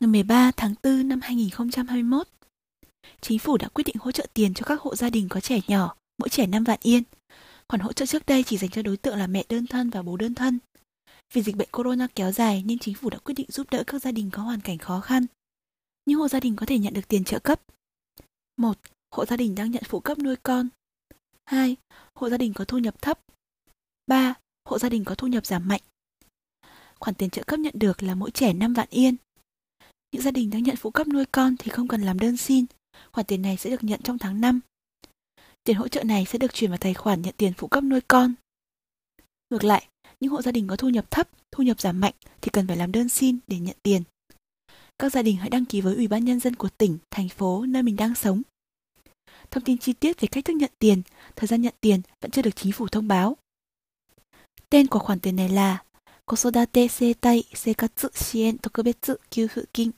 ngày 13 tháng 4 năm 2021, chính phủ đã quyết định hỗ trợ tiền cho các hộ gia đình có trẻ nhỏ, mỗi trẻ 5 vạn yên. Khoản hỗ trợ trước đây chỉ dành cho đối tượng là mẹ đơn thân và bố đơn thân. Vì dịch bệnh corona kéo dài nên chính phủ đã quyết định giúp đỡ các gia đình có hoàn cảnh khó khăn. Những hộ gia đình có thể nhận được tiền trợ cấp. 1. Hộ gia đình đang nhận phụ cấp nuôi con. 2. Hộ gia đình có thu nhập thấp. 3. Hộ gia đình có thu nhập giảm mạnh. Khoản tiền trợ cấp nhận được là mỗi trẻ 5 vạn yên. Những gia đình đang nhận phụ cấp nuôi con thì không cần làm đơn xin, khoản tiền này sẽ được nhận trong tháng 5. Tiền hỗ trợ này sẽ được chuyển vào tài khoản nhận tiền phụ cấp nuôi con. Ngược lại, những hộ gia đình có thu nhập thấp, thu nhập giảm mạnh thì cần phải làm đơn xin để nhận tiền. Các gia đình hãy đăng ký với Ủy ban Nhân dân của tỉnh, thành phố nơi mình đang sống. Thông tin chi tiết về cách thức nhận tiền, thời gian nhận tiền vẫn chưa được chính phủ thông báo. Tên của khoản tiền này là Kosodate Setai Sekatsu Shien Tokubetsu Kyuhu Kin